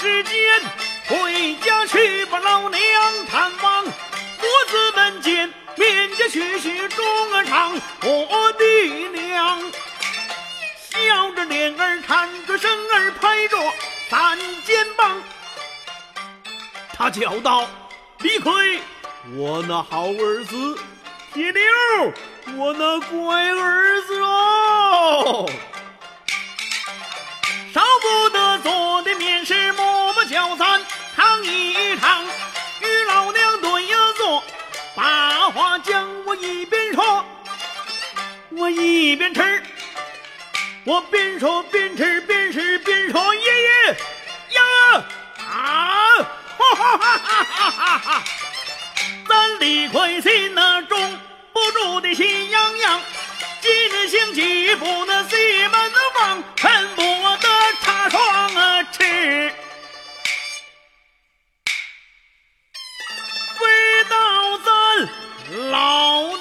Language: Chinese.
时间，回家去把老娘探望。母子门前，面家许许中儿长，我的娘，笑着脸儿颤着声儿拍着咱肩膀。他叫道：“李逵，我那好儿子；铁牛，我那乖儿子哦。”一边说，我一边吃，我边说边吃边吃边说爷爷呀啊，哈哈哈哈哈哈哈！咱李逵心那中不住的喜洋洋，今日兴起不能。老